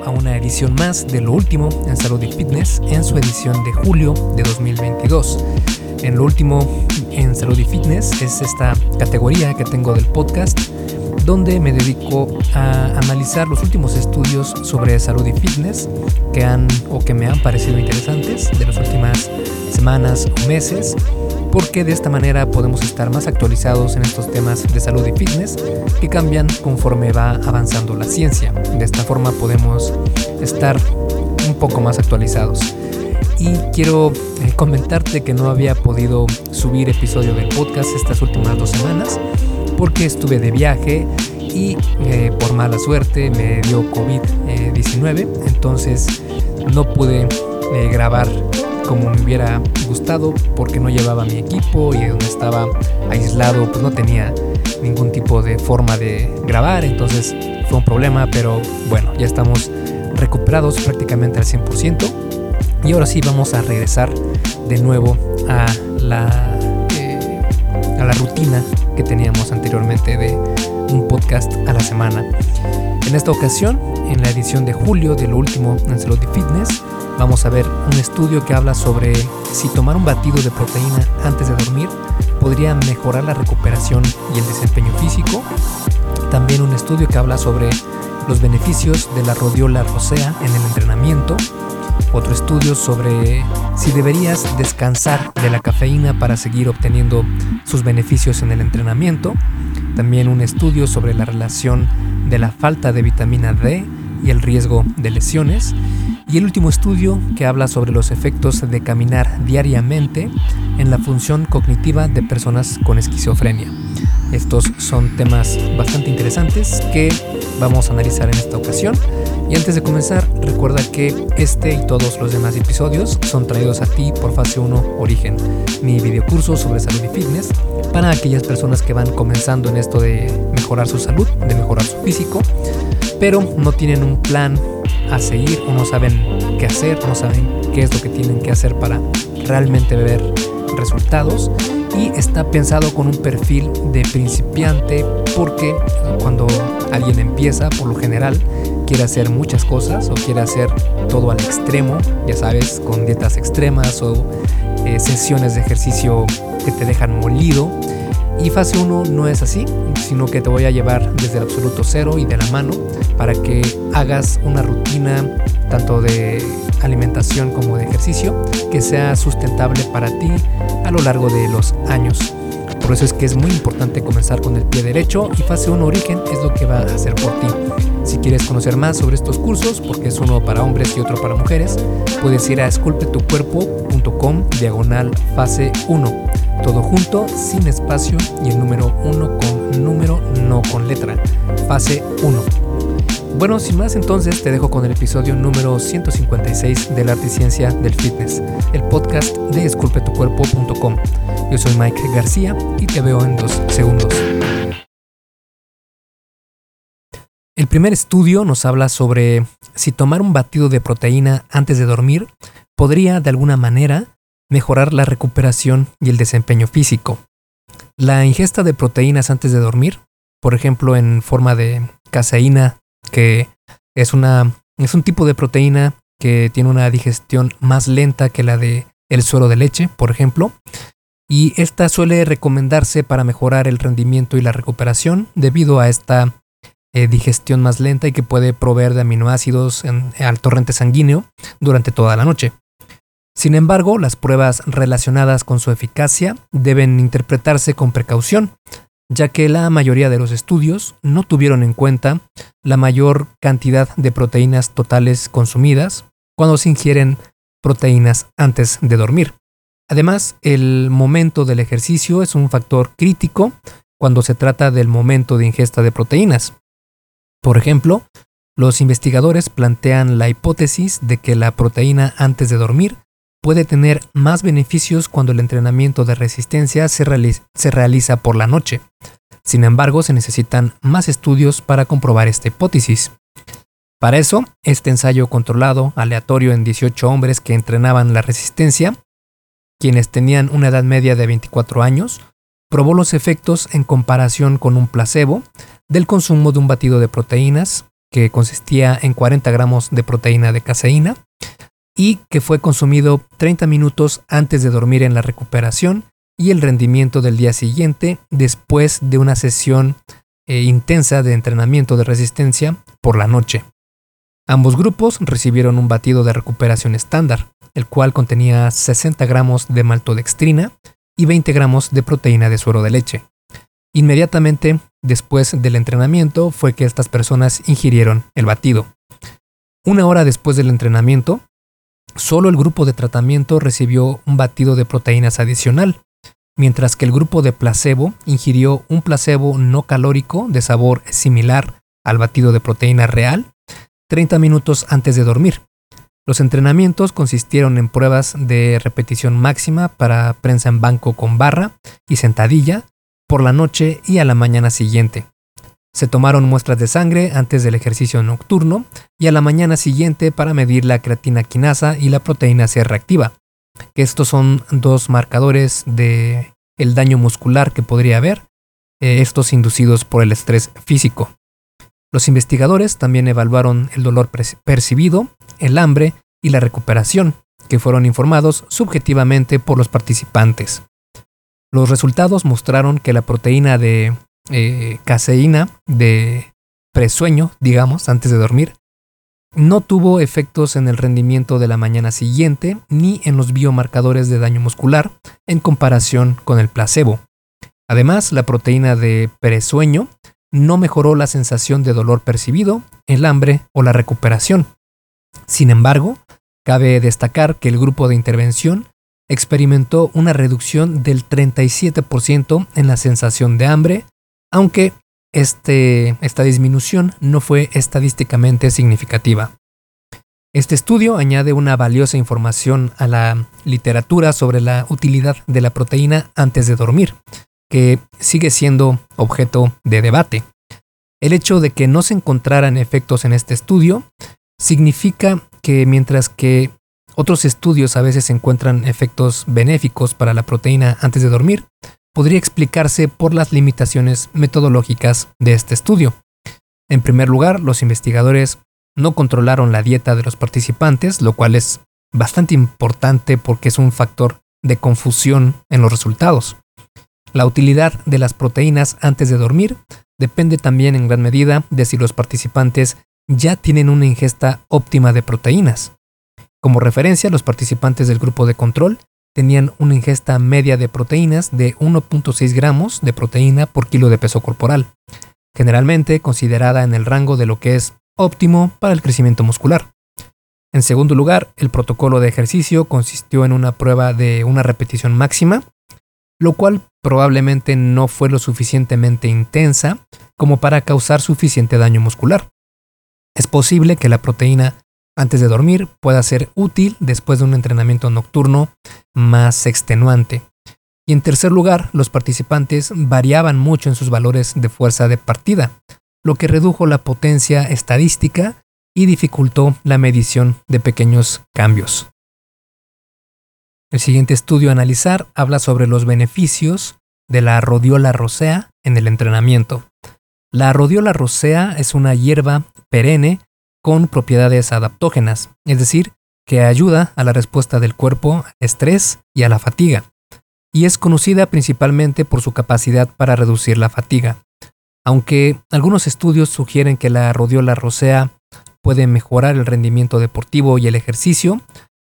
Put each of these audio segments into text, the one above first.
a una edición más de lo último en salud y fitness en su edición de julio de 2022. En lo último en salud y fitness es esta categoría que tengo del podcast donde me dedico a analizar los últimos estudios sobre salud y fitness que han o que me han parecido interesantes de las últimas semanas o meses porque de esta manera podemos estar más actualizados en estos temas de salud y fitness que cambian conforme va avanzando la ciencia. De esta forma podemos estar un poco más actualizados. Y quiero eh, comentarte que no había podido subir episodio del podcast estas últimas dos semanas porque estuve de viaje y eh, por mala suerte me dio COVID-19, entonces no pude eh, grabar como me hubiera gustado porque no llevaba mi equipo y donde estaba aislado pues no tenía ningún tipo de forma de grabar, entonces fue un problema, pero bueno, ya estamos recuperados prácticamente al 100% y ahora sí vamos a regresar de nuevo a la, eh, a la rutina que teníamos anteriormente de un podcast a la semana. En esta ocasión, en la edición de julio de lo último en Fitness, vamos a ver un estudio que habla sobre si tomar un batido de proteína antes de dormir podría mejorar la recuperación y el desempeño físico. También un estudio que habla sobre los beneficios de la rodiola rosea en el entrenamiento. Otro estudio sobre si deberías descansar de la cafeína para seguir obteniendo sus beneficios en el entrenamiento. También un estudio sobre la relación de la falta de vitamina D y el riesgo de lesiones. Y el último estudio que habla sobre los efectos de caminar diariamente en la función cognitiva de personas con esquizofrenia. Estos son temas bastante interesantes que vamos a analizar en esta ocasión. Y antes de comenzar, recuerda que este y todos los demás episodios son traídos a ti por Fase 1 Origen, mi videocurso sobre salud y fitness para aquellas personas que van comenzando en esto de mejorar su salud, de mejorar su físico, pero no tienen un plan a seguir o no saben qué hacer, no saben qué es lo que tienen que hacer para realmente ver resultados y está pensado con un perfil de principiante porque cuando alguien empieza, por lo general, quiere hacer muchas cosas o quiere hacer todo al extremo, ya sabes, con dietas extremas o eh, sesiones de ejercicio que te dejan molido. Y fase 1 no es así, sino que te voy a llevar desde el absoluto cero y de la mano para que hagas una rutina tanto de alimentación como de ejercicio que sea sustentable para ti a lo largo de los años. Por eso es que es muy importante comenzar con el pie derecho y fase 1 origen es lo que va a hacer por ti. Si quieres conocer más sobre estos cursos, porque es uno para hombres y otro para mujeres, puedes ir a esculpetucuerpo.com diagonal fase 1. Todo junto, sin espacio y el número 1 con número, no con letra. Fase 1. Bueno, sin más entonces te dejo con el episodio número 156 de la arte y ciencia del fitness, el podcast de esculpetucuerpo.com. Yo soy Mike García y te veo en dos segundos. El primer estudio nos habla sobre si tomar un batido de proteína antes de dormir podría de alguna manera mejorar la recuperación y el desempeño físico. La ingesta de proteínas antes de dormir, por ejemplo en forma de caseína que es, una, es un tipo de proteína que tiene una digestión más lenta que la de el suero de leche, por ejemplo, y esta suele recomendarse para mejorar el rendimiento y la recuperación debido a esta eh, digestión más lenta y que puede proveer de aminoácidos al torrente sanguíneo durante toda la noche. Sin embargo, las pruebas relacionadas con su eficacia deben interpretarse con precaución, ya que la mayoría de los estudios no tuvieron en cuenta la mayor cantidad de proteínas totales consumidas cuando se ingieren proteínas antes de dormir. Además, el momento del ejercicio es un factor crítico cuando se trata del momento de ingesta de proteínas. Por ejemplo, los investigadores plantean la hipótesis de que la proteína antes de dormir puede tener más beneficios cuando el entrenamiento de resistencia se, realiza por la noche. Sin embargo, se necesitan más estudios para comprobar esta hipótesis. Para eso, este ensayo controlado, aleatorio en 18 hombres que entrenaban la resistencia, quienes tenían una edad media de 24 años, probó los efectos en comparación con un placebo del consumo de un batido de proteínas que consistía en 40 gramos de proteína de caseína y que fue consumido 30 minutos antes de dormir en la recuperación y el rendimiento del día siguiente después de una sesión eh, intensa de entrenamiento de resistencia por la noche. Ambos grupos recibieron un batido de recuperación estándar, el cual contenía 60 gramos de maltodextrina y 20 gramos de proteína de suero de leche. Inmediatamente después del entrenamiento fue que estas personas ingirieron el batido. Una hora después del entrenamiento, solo el grupo de tratamiento recibió un batido de proteínas adicional, mientras que el grupo de placebo ingirió un placebo no calórico de sabor similar al batido de proteína real 30 minutos antes de dormir. Los entrenamientos consistieron en pruebas de repetición máxima para prensa en banco con barra y sentadilla por la noche y a la mañana siguiente. Se tomaron muestras de sangre antes del ejercicio nocturno y a la mañana siguiente para medir la creatina quinasa y la proteína C reactiva, que estos son dos marcadores de el daño muscular que podría haber, eh, estos inducidos por el estrés físico. Los investigadores también evaluaron el dolor percibido, el hambre y la recuperación, que fueron informados subjetivamente por los participantes. Los resultados mostraron que la proteína de eh, caseína de presueño, digamos, antes de dormir, no tuvo efectos en el rendimiento de la mañana siguiente ni en los biomarcadores de daño muscular en comparación con el placebo. Además, la proteína de presueño no mejoró la sensación de dolor percibido, el hambre o la recuperación. Sin embargo, cabe destacar que el grupo de intervención experimentó una reducción del 37% en la sensación de hambre, aunque este, esta disminución no fue estadísticamente significativa. Este estudio añade una valiosa información a la literatura sobre la utilidad de la proteína antes de dormir, que sigue siendo objeto de debate. El hecho de que no se encontraran efectos en este estudio significa que mientras que otros estudios a veces encuentran efectos benéficos para la proteína antes de dormir, podría explicarse por las limitaciones metodológicas de este estudio. En primer lugar, los investigadores no controlaron la dieta de los participantes, lo cual es bastante importante porque es un factor de confusión en los resultados. La utilidad de las proteínas antes de dormir depende también en gran medida de si los participantes ya tienen una ingesta óptima de proteínas. Como referencia, los participantes del grupo de control tenían una ingesta media de proteínas de 1.6 gramos de proteína por kilo de peso corporal, generalmente considerada en el rango de lo que es óptimo para el crecimiento muscular. En segundo lugar, el protocolo de ejercicio consistió en una prueba de una repetición máxima, lo cual probablemente no fue lo suficientemente intensa como para causar suficiente daño muscular. Es posible que la proteína antes de dormir pueda ser útil después de un entrenamiento nocturno más extenuante. Y en tercer lugar, los participantes variaban mucho en sus valores de fuerza de partida, lo que redujo la potencia estadística y dificultó la medición de pequeños cambios. El siguiente estudio a analizar habla sobre los beneficios de la rodiola rosea en el entrenamiento. La rodiola rosea es una hierba perenne con propiedades adaptógenas, es decir, que ayuda a la respuesta del cuerpo al estrés y a la fatiga, y es conocida principalmente por su capacidad para reducir la fatiga. Aunque algunos estudios sugieren que la rodiola rosea puede mejorar el rendimiento deportivo y el ejercicio,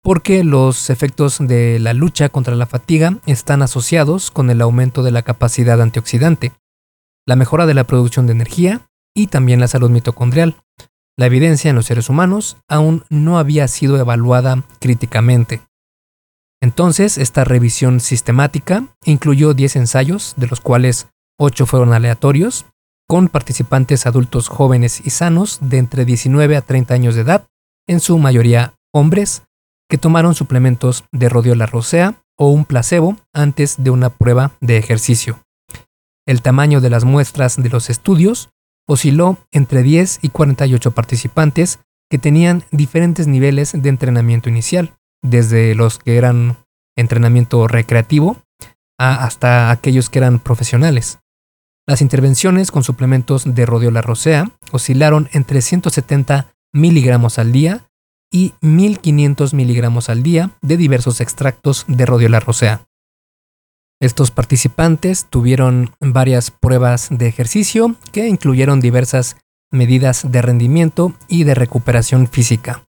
porque los efectos de la lucha contra la fatiga están asociados con el aumento de la capacidad antioxidante, la mejora de la producción de energía y también la salud mitocondrial, la evidencia en los seres humanos aún no había sido evaluada críticamente. Entonces, esta revisión sistemática incluyó 10 ensayos, de los cuales 8 fueron aleatorios, con participantes adultos jóvenes y sanos de entre 19 a 30 años de edad, en su mayoría hombres, que tomaron suplementos de rodiola rosea o un placebo antes de una prueba de ejercicio. El tamaño de las muestras de los estudios osciló entre 10 y 48 participantes que tenían diferentes niveles de entrenamiento inicial, desde los que eran entrenamiento recreativo hasta aquellos que eran profesionales. Las intervenciones con suplementos de rodiola rosea oscilaron entre 170 miligramos al día y 1500 miligramos al día de diversos extractos de rodiola rosea. Estos participantes tuvieron varias pruebas de ejercicio que incluyeron diversas medidas de rendimiento y de recuperación física.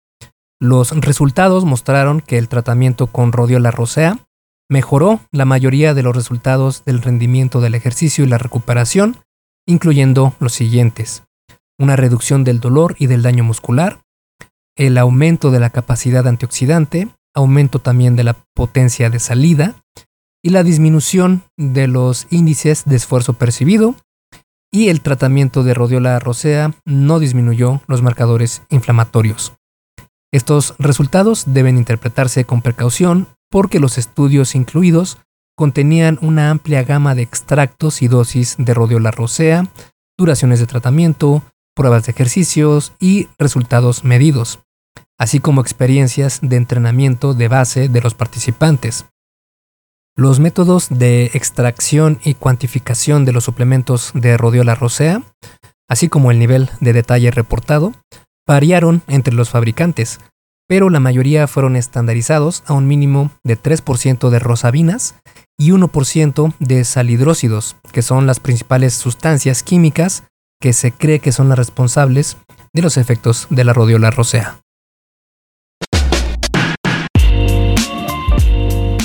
Los resultados mostraron que el tratamiento con rodiola rosea mejoró la mayoría de los resultados del rendimiento del ejercicio y la recuperación, incluyendo los siguientes. Una reducción del dolor y del daño muscular, el aumento de la capacidad antioxidante, aumento también de la potencia de salida y la disminución de los índices de esfuerzo percibido y el tratamiento de rodiola rosea no disminuyó los marcadores inflamatorios. Estos resultados deben interpretarse con precaución porque los estudios incluidos contenían una amplia gama de extractos y dosis de rodiola rosea, duraciones de tratamiento, pruebas de ejercicios y resultados medidos, así como experiencias de entrenamiento de base de los participantes. Los métodos de extracción y cuantificación de los suplementos de rodiola rosea, así como el nivel de detalle reportado, variaron entre los fabricantes, pero la mayoría fueron estandarizados a un mínimo de 3% de rosabinas y 1% de salidrósidos, que son las principales sustancias químicas que se cree que son las responsables de los efectos de la rodiola rosea.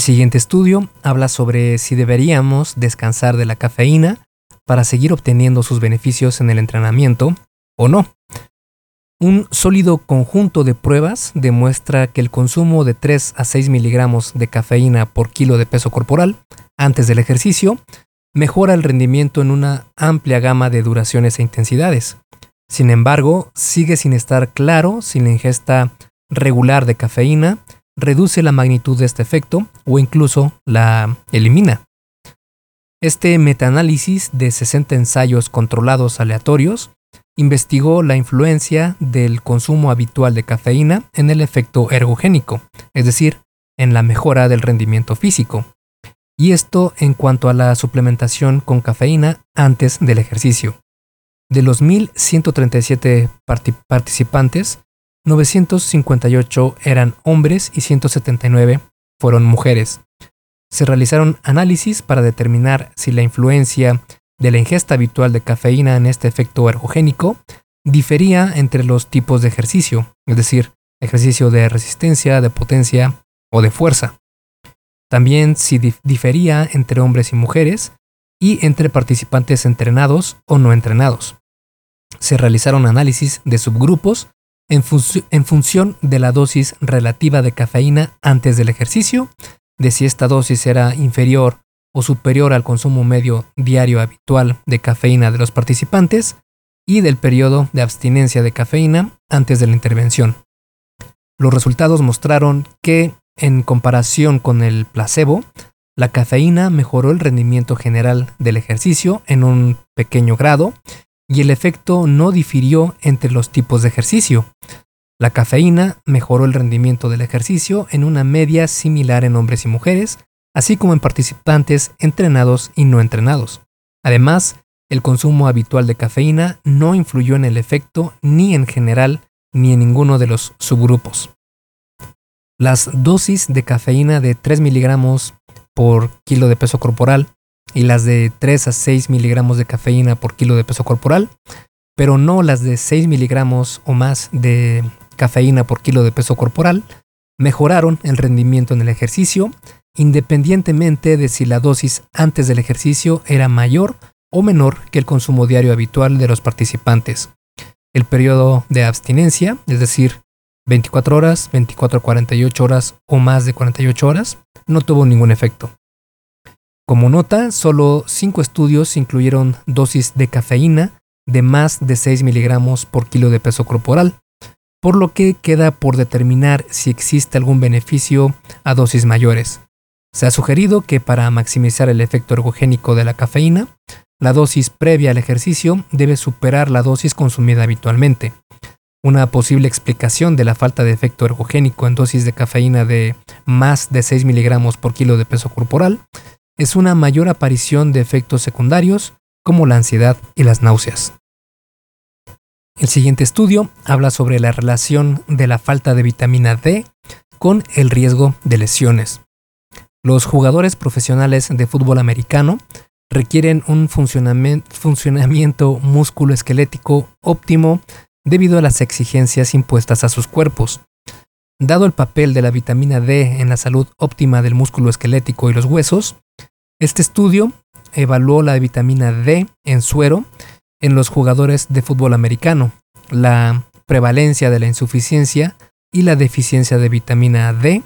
El siguiente estudio habla sobre si deberíamos descansar de la cafeína para seguir obteniendo sus beneficios en el entrenamiento o no. Un sólido conjunto de pruebas demuestra que el consumo de 3 a 6 miligramos de cafeína por kilo de peso corporal antes del ejercicio mejora el rendimiento en una amplia gama de duraciones e intensidades. Sin embargo, sigue sin estar claro si la ingesta regular de cafeína reduce la magnitud de este efecto o incluso la elimina. Este metaanálisis de 60 ensayos controlados aleatorios investigó la influencia del consumo habitual de cafeína en el efecto ergogénico, es decir, en la mejora del rendimiento físico. Y esto en cuanto a la suplementación con cafeína antes del ejercicio. De los 1.137 participantes, 958 eran hombres y 179 fueron mujeres. Se realizaron análisis para determinar si la influencia de la ingesta habitual de cafeína en este efecto ergogénico difería entre los tipos de ejercicio, es decir, ejercicio de resistencia, de potencia o de fuerza. También si difería entre hombres y mujeres y entre participantes entrenados o no entrenados. Se realizaron análisis de subgrupos en, función de la dosis relativa de cafeína antes del ejercicio, de si esta dosis era inferior o superior al consumo medio diario habitual de cafeína de los participantes y del periodo de abstinencia de cafeína antes de la intervención. Los resultados mostraron que, en comparación con el placebo, la cafeína mejoró el rendimiento general del ejercicio en un pequeño grado y el efecto no difirió entre los tipos de ejercicio. La cafeína mejoró el rendimiento del ejercicio en una media similar en hombres y mujeres, así como en participantes entrenados y no entrenados. Además, el consumo habitual de cafeína no influyó en el efecto ni en general ni en ninguno de los subgrupos. Las dosis de cafeína de 3 miligramos por kilo de peso corporal y las de 3 a 6 miligramos de cafeína por kilo de peso corporal, pero no las de 6 miligramos o más de cafeína por kilo de peso corporal, mejoraron el rendimiento en el ejercicio, independientemente de si la dosis antes del ejercicio era mayor o menor que el consumo diario habitual de los participantes. El periodo de abstinencia, es decir, 24 horas, 24 a 48 horas o más de 48 horas, no tuvo ningún efecto. Como nota, solo 5 estudios incluyeron dosis de cafeína de más de 6 miligramos por kilo de peso corporal, por lo que queda por determinar si existe algún beneficio a dosis mayores. Se ha sugerido que para maximizar el efecto ergogénico de la cafeína, la dosis previa al ejercicio debe superar la dosis consumida habitualmente. Una posible explicación de la falta de efecto ergogénico en dosis de cafeína de más de 6 miligramos por kilo de peso corporal es una mayor aparición de efectos secundarios como la ansiedad y las náuseas. El siguiente estudio habla sobre la relación de la falta de vitamina D con el riesgo de lesiones. Los jugadores profesionales de fútbol americano requieren un funcionamiento músculo-esquelético óptimo debido a las exigencias impuestas a sus cuerpos. Dado el papel de la vitamina D en la salud óptima del músculo esquelético y los huesos, este estudio evaluó la vitamina D en suero en los jugadores de fútbol americano, la prevalencia de la insuficiencia y la deficiencia de vitamina D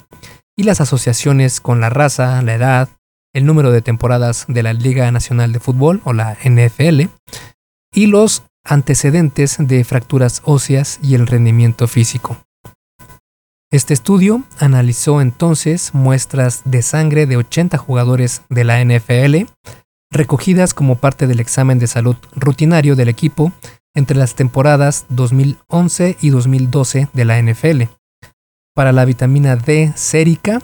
y las asociaciones con la raza, la edad, el número de temporadas de la Liga Nacional de Fútbol o la NFL y los antecedentes de fracturas óseas y el rendimiento físico. Este estudio analizó entonces muestras de sangre de 80 jugadores de la NFL recogidas como parte del examen de salud rutinario del equipo entre las temporadas 2011 y 2012 de la NFL, para la vitamina D sérica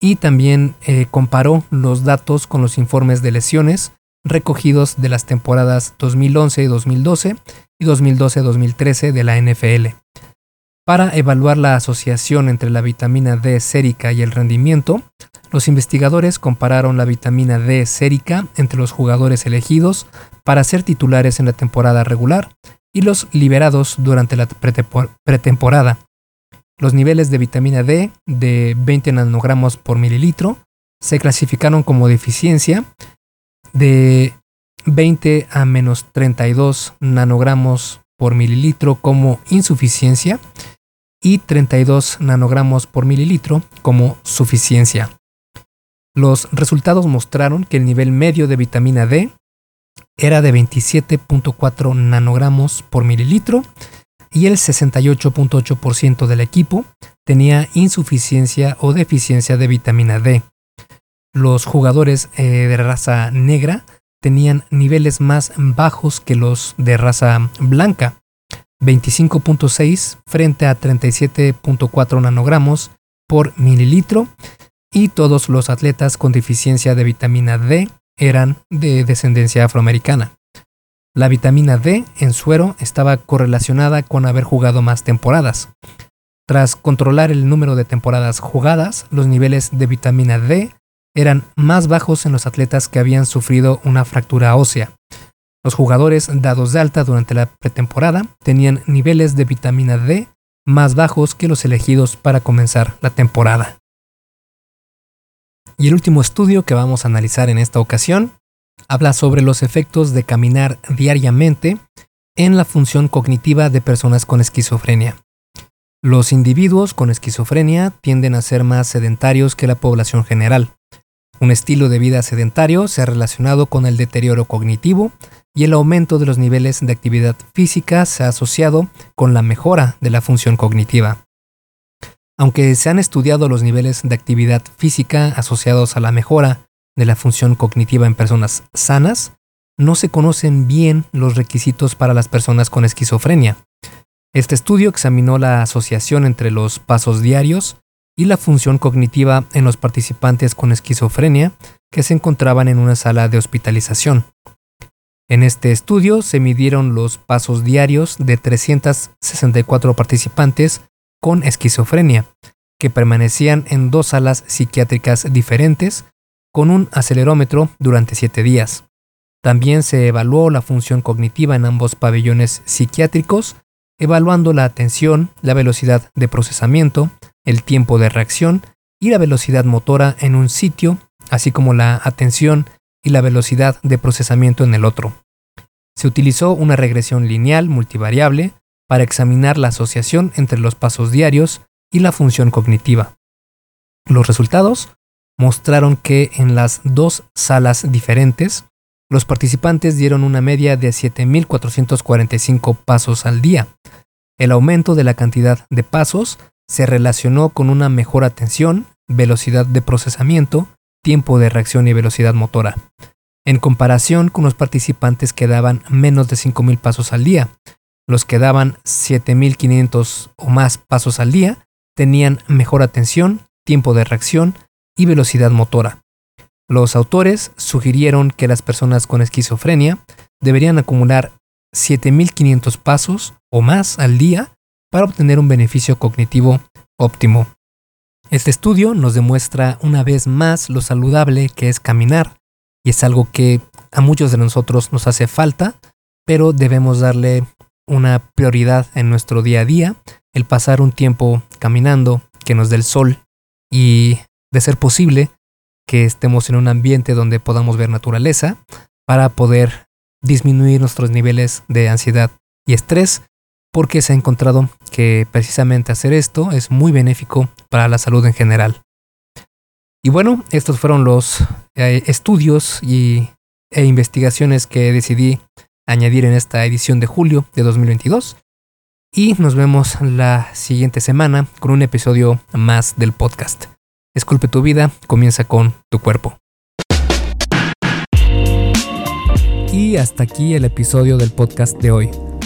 y también eh, comparó los datos con los informes de lesiones recogidos de las temporadas 2011 y 2012 y 2012-2013 de la NFL. Para evaluar la asociación entre la vitamina D sérica y el rendimiento, los investigadores compararon la vitamina D sérica entre los jugadores elegidos para ser titulares en la temporada regular y los liberados durante la pretemporada. Los niveles de vitamina D de 20 nanogramos por mililitro se clasificaron como deficiencia de 20 a menos 32 nanogramos por mililitro como insuficiencia y 32 nanogramos por mililitro como suficiencia. Los resultados mostraron que el nivel medio de vitamina D era de 27.4 nanogramos por mililitro y el 68.8% del equipo tenía insuficiencia o deficiencia de vitamina D. Los jugadores eh, de raza negra tenían niveles más bajos que los de raza blanca, 25.6 frente a 37.4 nanogramos por mililitro y todos los atletas con deficiencia de vitamina D eran de descendencia afroamericana. La vitamina D en suero estaba correlacionada con haber jugado más temporadas. Tras controlar el número de temporadas jugadas, los niveles de vitamina D eran más bajos en los atletas que habían sufrido una fractura ósea. Los jugadores dados de alta durante la pretemporada tenían niveles de vitamina D más bajos que los elegidos para comenzar la temporada. Y el último estudio que vamos a analizar en esta ocasión habla sobre los efectos de caminar diariamente en la función cognitiva de personas con esquizofrenia. Los individuos con esquizofrenia tienden a ser más sedentarios que la población general. Un estilo de vida sedentario se ha relacionado con el deterioro cognitivo y el aumento de los niveles de actividad física se ha asociado con la mejora de la función cognitiva. Aunque se han estudiado los niveles de actividad física asociados a la mejora de la función cognitiva en personas sanas, no se conocen bien los requisitos para las personas con esquizofrenia. Este estudio examinó la asociación entre los pasos diarios y la función cognitiva en los participantes con esquizofrenia que se encontraban en una sala de hospitalización. En este estudio se midieron los pasos diarios de 364 participantes con esquizofrenia, que permanecían en dos salas psiquiátricas diferentes con un acelerómetro durante siete días. También se evaluó la función cognitiva en ambos pabellones psiquiátricos, evaluando la atención, la velocidad de procesamiento, el tiempo de reacción y la velocidad motora en un sitio, así como la atención y la velocidad de procesamiento en el otro. Se utilizó una regresión lineal multivariable para examinar la asociación entre los pasos diarios y la función cognitiva. Los resultados mostraron que en las dos salas diferentes, los participantes dieron una media de 7.445 pasos al día. El aumento de la cantidad de pasos se relacionó con una mejor atención, velocidad de procesamiento, tiempo de reacción y velocidad motora, en comparación con los participantes que daban menos de 5.000 pasos al día. Los que daban 7.500 o más pasos al día tenían mejor atención, tiempo de reacción y velocidad motora. Los autores sugirieron que las personas con esquizofrenia deberían acumular 7.500 pasos o más al día para obtener un beneficio cognitivo óptimo. Este estudio nos demuestra una vez más lo saludable que es caminar y es algo que a muchos de nosotros nos hace falta, pero debemos darle una prioridad en nuestro día a día, el pasar un tiempo caminando, que nos dé el sol y, de ser posible, que estemos en un ambiente donde podamos ver naturaleza para poder disminuir nuestros niveles de ansiedad y estrés, porque se ha encontrado que precisamente hacer esto es muy benéfico para la salud en general. Y bueno, estos fueron los eh, estudios y, e investigaciones que decidí añadir en esta edición de julio de 2022. Y nos vemos la siguiente semana con un episodio más del podcast. Esculpe tu vida, comienza con tu cuerpo. Y hasta aquí el episodio del podcast de hoy.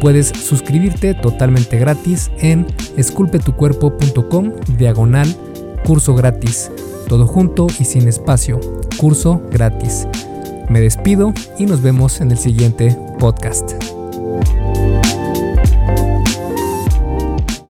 Puedes suscribirte totalmente gratis en esculpetucuerpo.com diagonal curso gratis. Todo junto y sin espacio. Curso gratis. Me despido y nos vemos en el siguiente podcast.